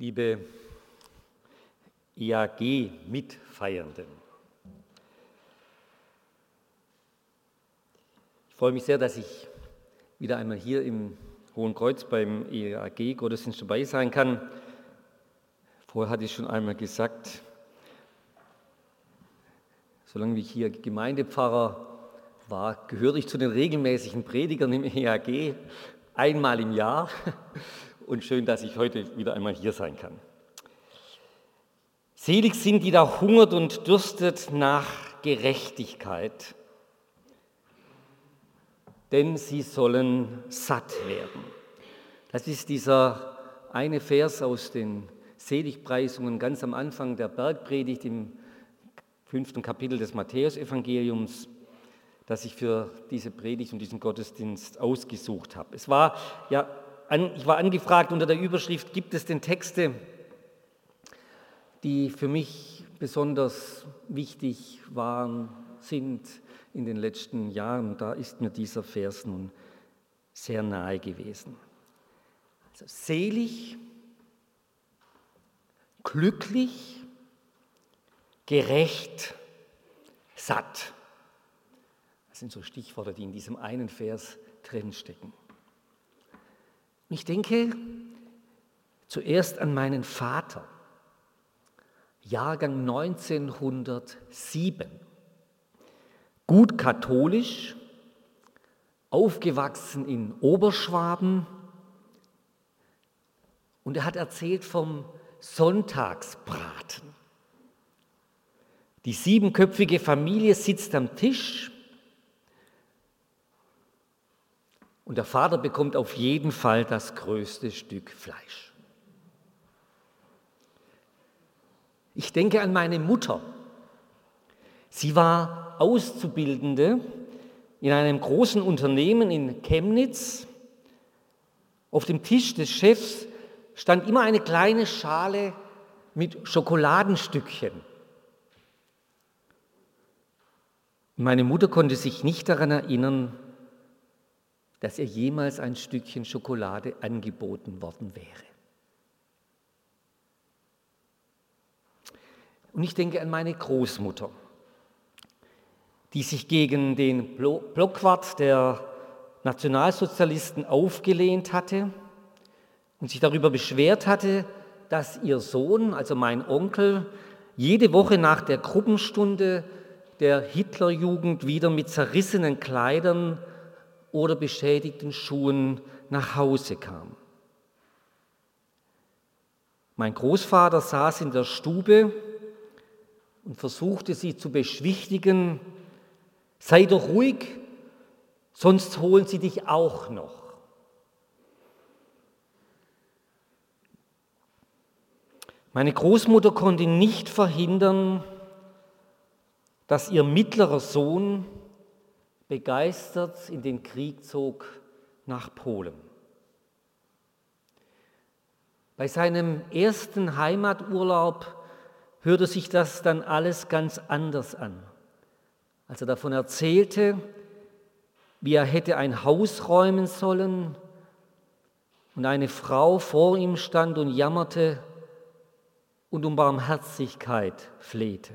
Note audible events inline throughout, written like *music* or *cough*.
liebe IAG-Mitfeiernden. Ich freue mich sehr, dass ich wieder einmal hier im Hohen Kreuz beim IAG-Gottesdienst dabei sein kann. Vorher hatte ich schon einmal gesagt, solange ich hier Gemeindepfarrer war, gehörte ich zu den regelmäßigen Predigern im IAG einmal im Jahr und schön, dass ich heute wieder einmal hier sein kann. Selig sind, die da hungert und dürstet nach Gerechtigkeit, denn sie sollen satt werden. Das ist dieser eine Vers aus den Seligpreisungen ganz am Anfang der Bergpredigt im fünften Kapitel des Matthäusevangeliums, das ich für diese Predigt und diesen Gottesdienst ausgesucht habe. Es war ja ich war angefragt unter der Überschrift, gibt es denn Texte, die für mich besonders wichtig waren, sind in den letzten Jahren. Da ist mir dieser Vers nun sehr nahe gewesen. Also selig, glücklich, gerecht, satt. Das sind so Stichworte, die in diesem einen Vers drinstecken. Ich denke zuerst an meinen Vater, Jahrgang 1907, gut katholisch, aufgewachsen in Oberschwaben. Und er hat erzählt vom Sonntagsbraten. Die siebenköpfige Familie sitzt am Tisch Und der Vater bekommt auf jeden Fall das größte Stück Fleisch. Ich denke an meine Mutter. Sie war Auszubildende in einem großen Unternehmen in Chemnitz. Auf dem Tisch des Chefs stand immer eine kleine Schale mit Schokoladenstückchen. Meine Mutter konnte sich nicht daran erinnern, dass ihr jemals ein Stückchen Schokolade angeboten worden wäre. Und ich denke an meine Großmutter, die sich gegen den Blockwart der Nationalsozialisten aufgelehnt hatte und sich darüber beschwert hatte, dass ihr Sohn, also mein Onkel, jede Woche nach der Gruppenstunde der Hitlerjugend wieder mit zerrissenen Kleidern oder beschädigten Schuhen nach Hause kam. Mein Großvater saß in der Stube und versuchte sie zu beschwichtigen, sei doch ruhig, sonst holen sie dich auch noch. Meine Großmutter konnte nicht verhindern, dass ihr mittlerer Sohn begeistert in den Krieg zog nach Polen. Bei seinem ersten Heimaturlaub hörte sich das dann alles ganz anders an, als er davon erzählte, wie er hätte ein Haus räumen sollen und eine Frau vor ihm stand und jammerte und um Barmherzigkeit flehte.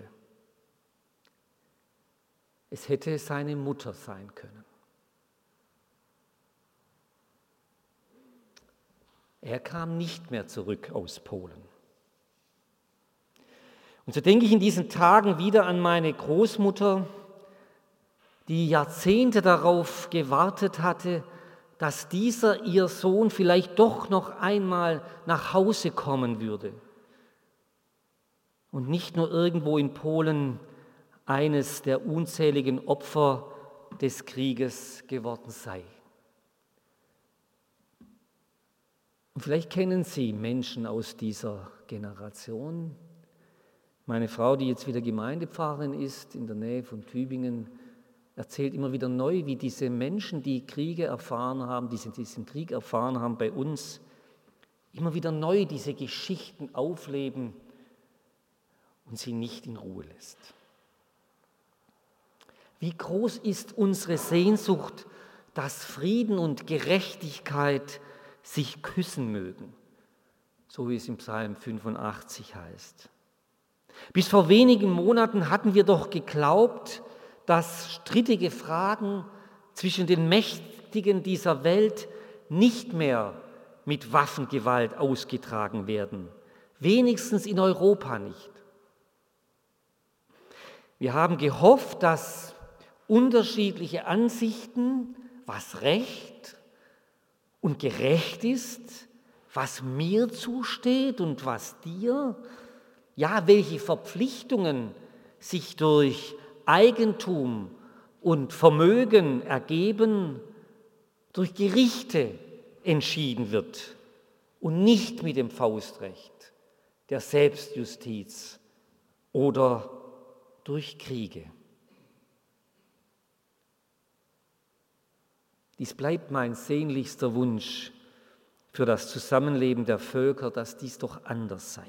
Es hätte seine Mutter sein können. Er kam nicht mehr zurück aus Polen. Und so denke ich in diesen Tagen wieder an meine Großmutter, die Jahrzehnte darauf gewartet hatte, dass dieser ihr Sohn vielleicht doch noch einmal nach Hause kommen würde und nicht nur irgendwo in Polen eines der unzähligen Opfer des Krieges geworden sei. Und vielleicht kennen Sie Menschen aus dieser Generation. Meine Frau, die jetzt wieder Gemeindepfarrerin ist in der Nähe von Tübingen, erzählt immer wieder neu, wie diese Menschen, die Kriege erfahren haben, die diesen Krieg erfahren haben bei uns, immer wieder neu diese Geschichten aufleben und sie nicht in Ruhe lässt. Wie groß ist unsere Sehnsucht, dass Frieden und Gerechtigkeit sich küssen mögen, so wie es im Psalm 85 heißt. Bis vor wenigen Monaten hatten wir doch geglaubt, dass strittige Fragen zwischen den Mächtigen dieser Welt nicht mehr mit Waffengewalt ausgetragen werden, wenigstens in Europa nicht. Wir haben gehofft, dass unterschiedliche Ansichten, was recht und gerecht ist, was mir zusteht und was dir, ja, welche Verpflichtungen sich durch Eigentum und Vermögen ergeben, durch Gerichte entschieden wird und nicht mit dem Faustrecht der Selbstjustiz oder durch Kriege. Dies bleibt mein sehnlichster Wunsch für das Zusammenleben der Völker, dass dies doch anders sei.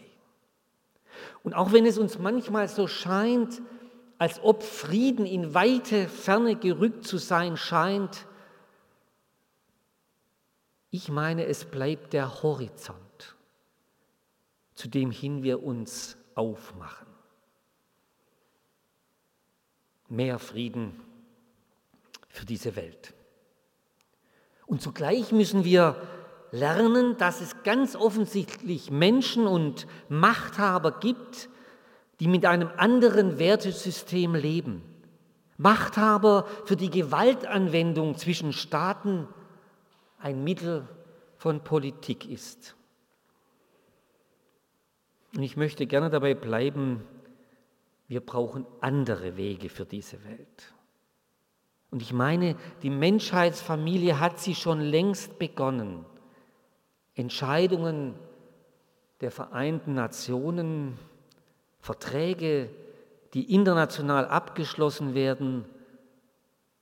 Und auch wenn es uns manchmal so scheint, als ob Frieden in weite Ferne gerückt zu sein scheint, ich meine, es bleibt der Horizont, zu dem hin wir uns aufmachen. Mehr Frieden für diese Welt. Und zugleich müssen wir lernen, dass es ganz offensichtlich Menschen und Machthaber gibt, die mit einem anderen Wertesystem leben. Machthaber, für die Gewaltanwendung zwischen Staaten ein Mittel von Politik ist. Und ich möchte gerne dabei bleiben, wir brauchen andere Wege für diese Welt. Und ich meine, die Menschheitsfamilie hat sie schon längst begonnen. Entscheidungen der Vereinten Nationen, Verträge, die international abgeschlossen werden,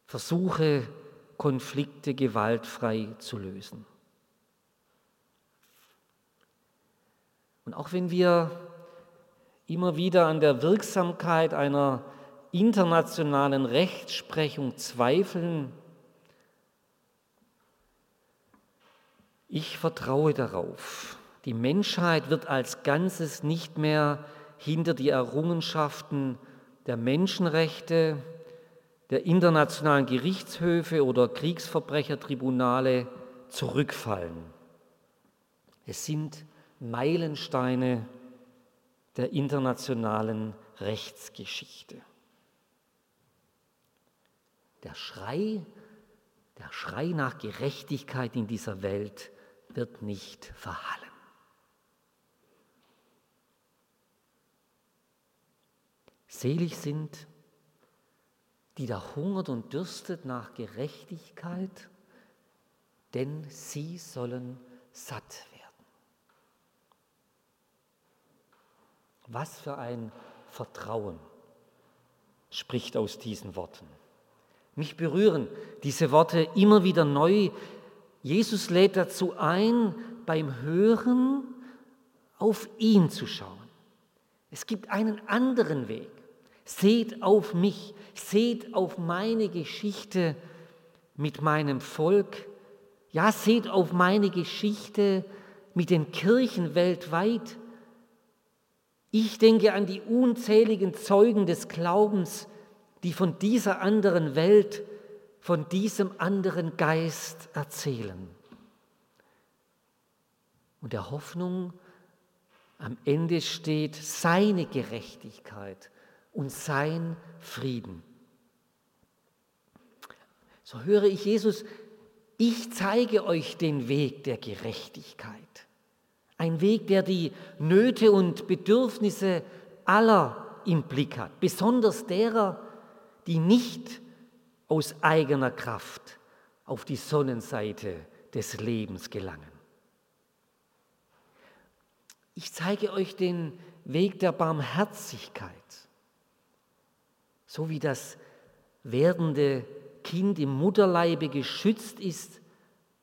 Versuche, Konflikte gewaltfrei zu lösen. Und auch wenn wir immer wieder an der Wirksamkeit einer internationalen Rechtsprechung zweifeln, ich vertraue darauf, die Menschheit wird als Ganzes nicht mehr hinter die Errungenschaften der Menschenrechte, der internationalen Gerichtshöfe oder Kriegsverbrechertribunale zurückfallen. Es sind Meilensteine der internationalen Rechtsgeschichte. Der Schrei, der Schrei nach Gerechtigkeit in dieser Welt wird nicht verhallen. Selig sind, die da hungert und dürstet nach Gerechtigkeit, denn sie sollen satt werden. Was für ein Vertrauen spricht aus diesen Worten. Mich berühren diese Worte immer wieder neu. Jesus lädt dazu ein, beim Hören auf ihn zu schauen. Es gibt einen anderen Weg. Seht auf mich, seht auf meine Geschichte mit meinem Volk. Ja, seht auf meine Geschichte mit den Kirchen weltweit. Ich denke an die unzähligen Zeugen des Glaubens, die von dieser anderen Welt, von diesem anderen Geist erzählen. Und der Hoffnung am Ende steht seine Gerechtigkeit und sein Frieden. So höre ich Jesus, ich zeige euch den Weg der Gerechtigkeit. Ein Weg, der die Nöte und Bedürfnisse aller im Blick hat, besonders derer, die nicht aus eigener Kraft auf die Sonnenseite des Lebens gelangen. Ich zeige euch den Weg der Barmherzigkeit, so wie das werdende Kind im Mutterleibe geschützt ist,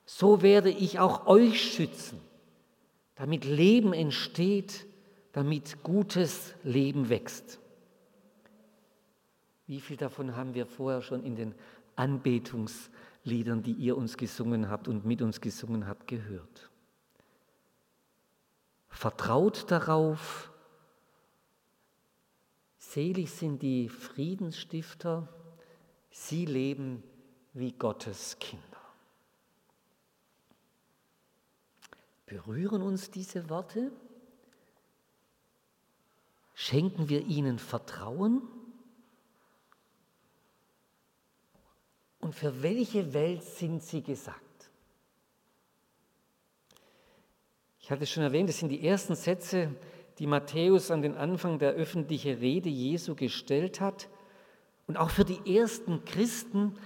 so werde ich auch euch schützen, damit Leben entsteht, damit gutes Leben wächst. Wie viel davon haben wir vorher schon in den Anbetungsliedern, die ihr uns gesungen habt und mit uns gesungen habt, gehört? Vertraut darauf, selig sind die Friedensstifter, sie leben wie Gottes Kinder. Berühren uns diese Worte? Schenken wir ihnen Vertrauen? Und für welche Welt sind sie gesagt? Ich hatte schon erwähnt, das sind die ersten Sätze, die Matthäus an den Anfang der öffentlichen Rede Jesu gestellt hat. Und auch für die ersten Christen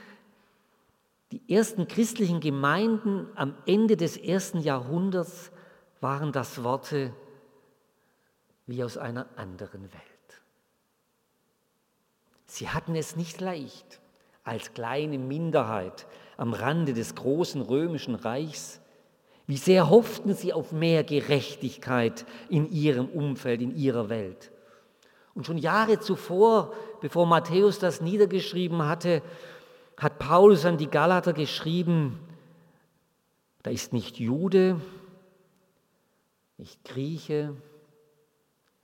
die ersten christlichen Gemeinden am Ende des ersten Jahrhunderts waren das Worte wie aus einer anderen Welt. Sie hatten es nicht leicht als kleine Minderheit am Rande des großen römischen Reichs. Wie sehr hofften sie auf mehr Gerechtigkeit in ihrem Umfeld, in ihrer Welt. Und schon Jahre zuvor, bevor Matthäus das niedergeschrieben hatte, hat Paulus an die Galater geschrieben, da ist nicht Jude, nicht Grieche,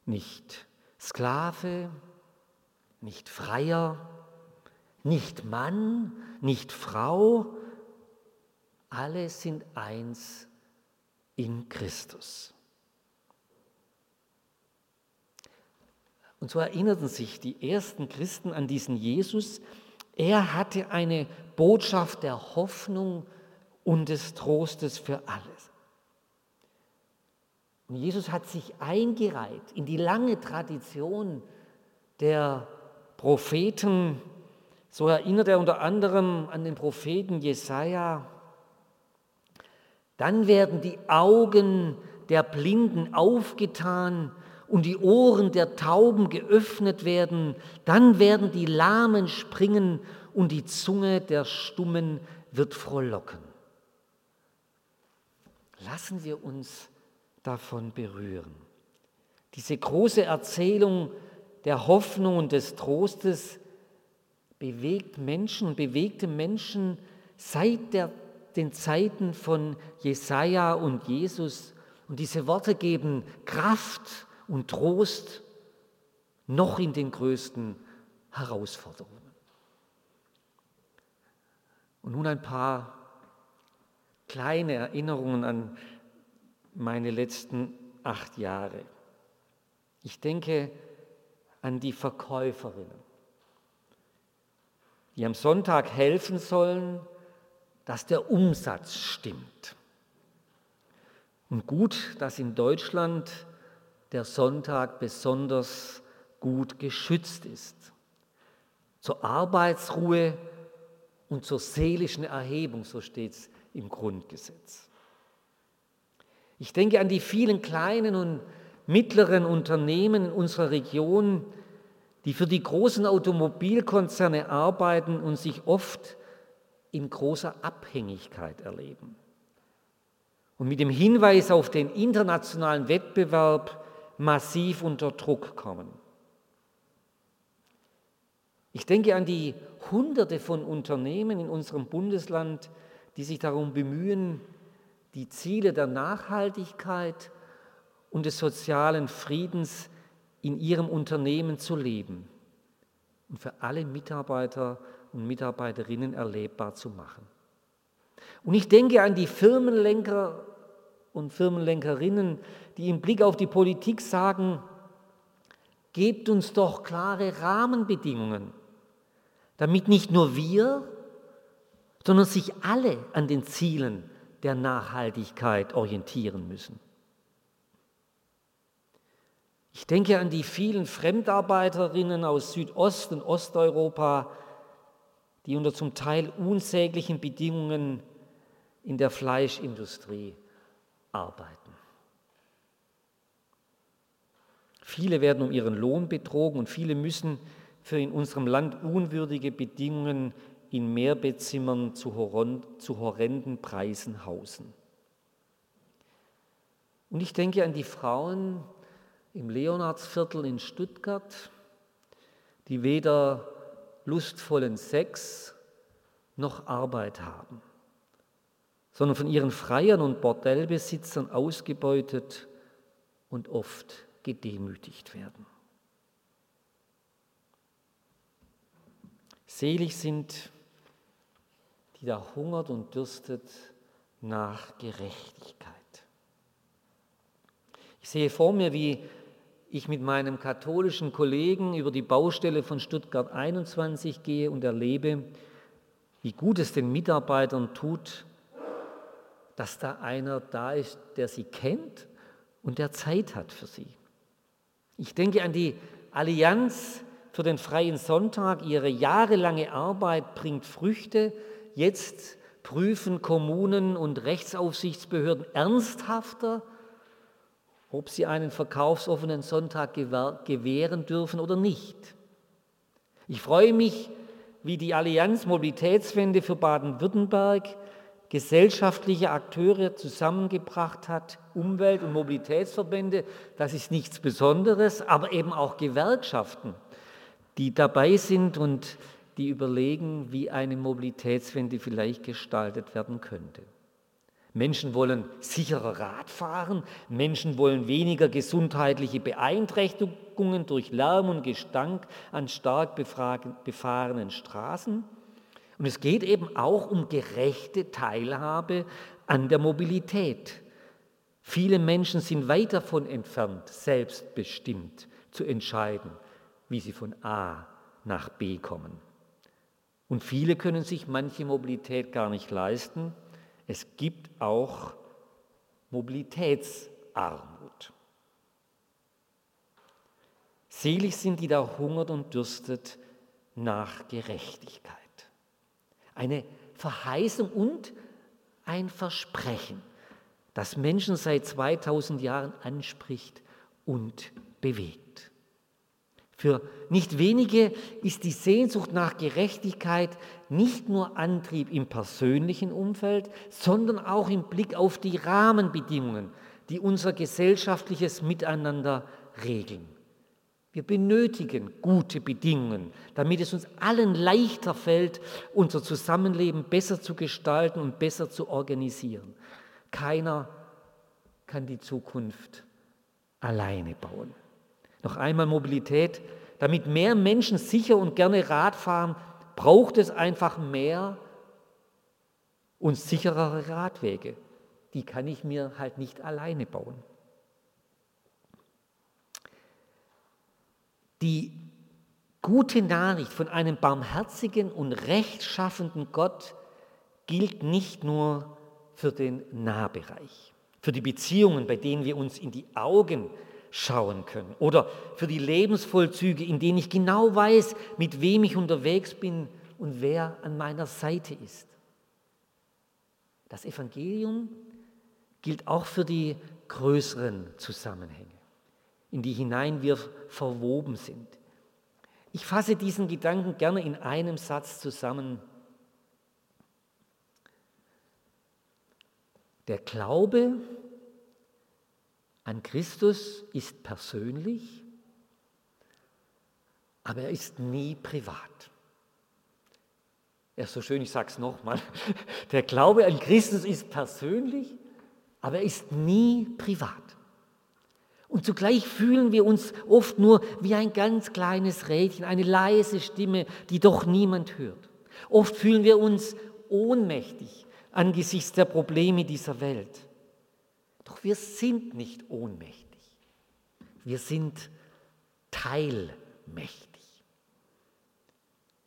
nicht Sklave, nicht Freier, nicht Mann, nicht Frau, alle sind eins in Christus. Und so erinnerten sich die ersten Christen an diesen Jesus, er hatte eine Botschaft der Hoffnung und des Trostes für alles. Und Jesus hat sich eingereiht in die lange Tradition der Propheten. So erinnert er unter anderem an den Propheten Jesaja. Dann werden die Augen der Blinden aufgetan und die Ohren der Tauben geöffnet werden, dann werden die Lahmen springen und die Zunge der Stummen wird frohlocken. Lassen wir uns davon berühren. Diese große Erzählung der Hoffnung und des Trostes bewegt Menschen, bewegte Menschen seit der, den Zeiten von Jesaja und Jesus. Und diese Worte geben Kraft und Trost noch in den größten Herausforderungen. Und nun ein paar kleine Erinnerungen an meine letzten acht Jahre. Ich denke an die Verkäuferinnen, die am Sonntag helfen sollen, dass der Umsatz stimmt. Und gut, dass in Deutschland der Sonntag besonders gut geschützt ist. Zur Arbeitsruhe und zur seelischen Erhebung, so steht es im Grundgesetz. Ich denke an die vielen kleinen und mittleren Unternehmen in unserer Region, die für die großen Automobilkonzerne arbeiten und sich oft in großer Abhängigkeit erleben. Und mit dem Hinweis auf den internationalen Wettbewerb massiv unter Druck kommen. Ich denke an die Hunderte von Unternehmen in unserem Bundesland, die sich darum bemühen, die Ziele der Nachhaltigkeit und des sozialen Friedens in ihrem Unternehmen zu leben und für alle Mitarbeiter und Mitarbeiterinnen erlebbar zu machen. Und ich denke an die Firmenlenker und Firmenlenkerinnen, die im Blick auf die Politik sagen, gebt uns doch klare Rahmenbedingungen, damit nicht nur wir, sondern sich alle an den Zielen der Nachhaltigkeit orientieren müssen. Ich denke an die vielen Fremdarbeiterinnen aus Südost- und Osteuropa, die unter zum Teil unsäglichen Bedingungen in der Fleischindustrie arbeiten. Viele werden um ihren Lohn betrogen und viele müssen für in unserem Land unwürdige Bedingungen in Mehrbettzimmern zu, horrenden Preisen hausen. Und ich denke an die Frauen im Leonardsviertel in Stuttgart, die weder lustvollen Sex noch Arbeit haben sondern von ihren Freiern und Bordellbesitzern ausgebeutet und oft gedemütigt werden. Selig sind, die da hungert und dürstet nach Gerechtigkeit. Ich sehe vor mir, wie ich mit meinem katholischen Kollegen über die Baustelle von Stuttgart 21 gehe und erlebe, wie gut es den Mitarbeitern tut, dass da einer da ist, der sie kennt und der Zeit hat für sie. Ich denke an die Allianz für den freien Sonntag. Ihre jahrelange Arbeit bringt Früchte. Jetzt prüfen Kommunen und Rechtsaufsichtsbehörden ernsthafter, ob sie einen verkaufsoffenen Sonntag gewähren dürfen oder nicht. Ich freue mich, wie die Allianz Mobilitätswende für Baden-Württemberg gesellschaftliche Akteure zusammengebracht hat, Umwelt- und Mobilitätsverbände, das ist nichts Besonderes, aber eben auch Gewerkschaften, die dabei sind und die überlegen, wie eine Mobilitätswende vielleicht gestaltet werden könnte. Menschen wollen sicherer Rad fahren, Menschen wollen weniger gesundheitliche Beeinträchtigungen durch Lärm und Gestank an stark befahrenen Straßen. Und es geht eben auch um gerechte Teilhabe an der Mobilität. Viele Menschen sind weit davon entfernt, selbstbestimmt zu entscheiden, wie sie von A nach B kommen. Und viele können sich manche Mobilität gar nicht leisten es gibt auch Mobilitätsarmut. Selig sind die, die da hungert und dürstet nach Gerechtigkeit. Eine Verheißung und ein Versprechen, das Menschen seit 2000 Jahren anspricht und bewegt. Für nicht wenige ist die Sehnsucht nach Gerechtigkeit nicht nur Antrieb im persönlichen Umfeld, sondern auch im Blick auf die Rahmenbedingungen, die unser gesellschaftliches Miteinander regeln. Wir benötigen gute Bedingungen, damit es uns allen leichter fällt, unser Zusammenleben besser zu gestalten und besser zu organisieren. Keiner kann die Zukunft alleine bauen. Noch einmal Mobilität. Damit mehr Menschen sicher und gerne Rad fahren, braucht es einfach mehr und sicherere Radwege. Die kann ich mir halt nicht alleine bauen. Die gute Nachricht von einem barmherzigen und rechtschaffenden Gott gilt nicht nur für den Nahbereich, für die Beziehungen, bei denen wir uns in die Augen schauen können. Oder für die Lebensvollzüge, in denen ich genau weiß, mit wem ich unterwegs bin und wer an meiner Seite ist. Das Evangelium gilt auch für die größeren Zusammenhänge, in die hinein wir verwoben sind. Ich fasse diesen Gedanken gerne in einem Satz zusammen. Der Glaube an Christus ist persönlich, aber er ist nie privat. Er ist so schön, ich sage es nochmal. *laughs* Der Glaube an Christus ist persönlich, aber er ist nie privat. Und zugleich fühlen wir uns oft nur wie ein ganz kleines Rädchen, eine leise Stimme, die doch niemand hört. Oft fühlen wir uns ohnmächtig angesichts der Probleme dieser Welt. Doch wir sind nicht ohnmächtig. Wir sind teilmächtig.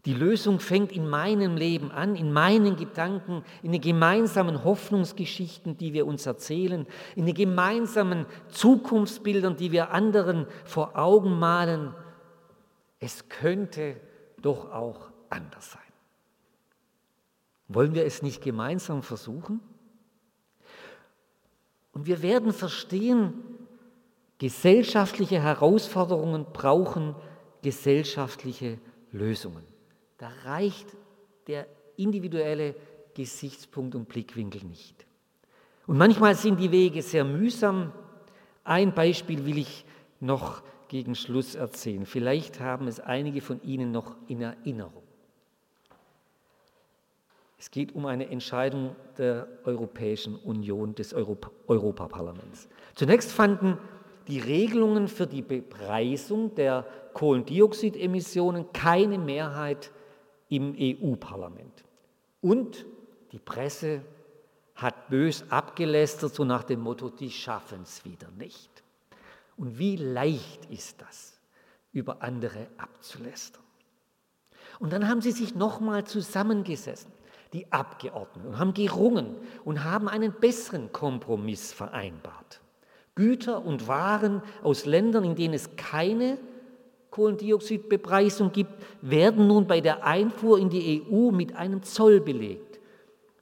Die Lösung fängt in meinem Leben an, in meinen Gedanken, in den gemeinsamen Hoffnungsgeschichten, die wir uns erzählen, in den gemeinsamen Zukunftsbildern, die wir anderen vor Augen malen. Es könnte doch auch anders sein. Wollen wir es nicht gemeinsam versuchen? Und wir werden verstehen, gesellschaftliche Herausforderungen brauchen gesellschaftliche Lösungen. Da reicht der individuelle Gesichtspunkt und Blickwinkel nicht. Und manchmal sind die Wege sehr mühsam. Ein Beispiel will ich noch gegen Schluss erzählen. Vielleicht haben es einige von Ihnen noch in Erinnerung. Es geht um eine Entscheidung der Europäischen Union, des Europa Europaparlaments. Zunächst fanden die Regelungen für die Bepreisung der Kohlendioxidemissionen keine Mehrheit im EU-Parlament. Und die Presse hat bös abgelästert, so nach dem Motto, die schaffen es wieder nicht. Und wie leicht ist das, über andere abzulästern. Und dann haben sie sich nochmal zusammengesessen, die Abgeordneten, und haben gerungen und haben einen besseren Kompromiss vereinbart. Güter und Waren aus Ländern, in denen es keine Kohlendioxidbepreisung gibt, werden nun bei der Einfuhr in die EU mit einem Zoll belegt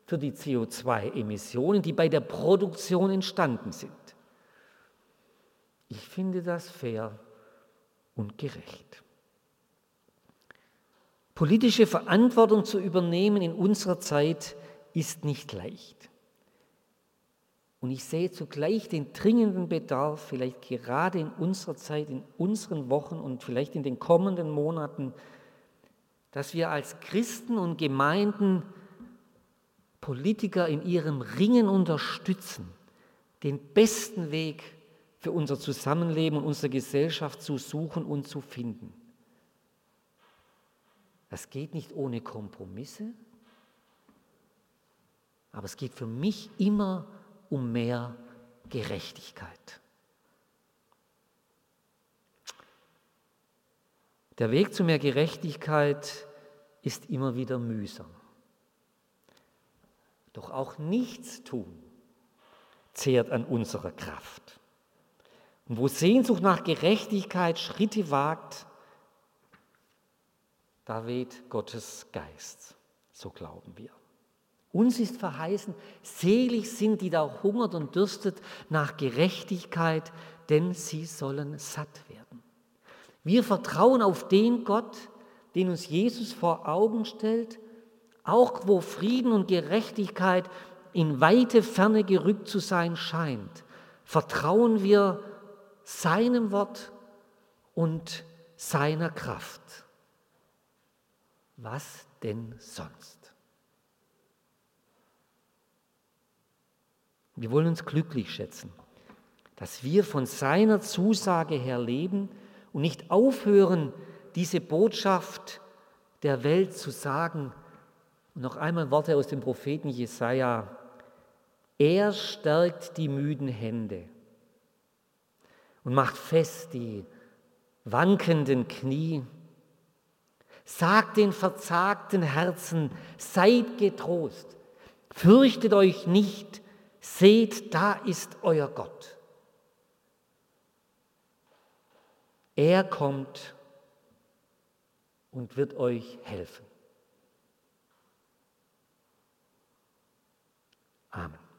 für die CO2-Emissionen, die bei der Produktion entstanden sind. Ich finde das fair und gerecht. Politische Verantwortung zu übernehmen in unserer Zeit ist nicht leicht. Und ich sehe zugleich den dringenden Bedarf, vielleicht gerade in unserer Zeit, in unseren Wochen und vielleicht in den kommenden Monaten, dass wir als Christen und Gemeinden Politiker in ihrem Ringen unterstützen, den besten Weg für unser Zusammenleben und unsere Gesellschaft zu suchen und zu finden. Das geht nicht ohne Kompromisse, aber es geht für mich immer um mehr Gerechtigkeit. Der Weg zu mehr Gerechtigkeit ist immer wieder mühsam. Doch auch nichts tun zehrt an unserer Kraft. Und wo Sehnsucht nach Gerechtigkeit Schritte wagt, da weht Gottes Geist, so glauben wir. Uns ist verheißen, selig sind, die da hungert und dürstet nach Gerechtigkeit, denn sie sollen satt werden. Wir vertrauen auf den Gott, den uns Jesus vor Augen stellt, auch wo Frieden und Gerechtigkeit in weite Ferne gerückt zu sein scheint. Vertrauen wir seinem Wort und seiner Kraft. Was denn sonst? Wir wollen uns glücklich schätzen, dass wir von seiner Zusage her leben und nicht aufhören, diese Botschaft der Welt zu sagen. Und noch einmal Worte aus dem Propheten Jesaja. Er stärkt die müden Hände und macht fest die wankenden Knie. Sagt den verzagten Herzen, seid getrost, fürchtet euch nicht, Seht, da ist euer Gott. Er kommt und wird euch helfen. Amen.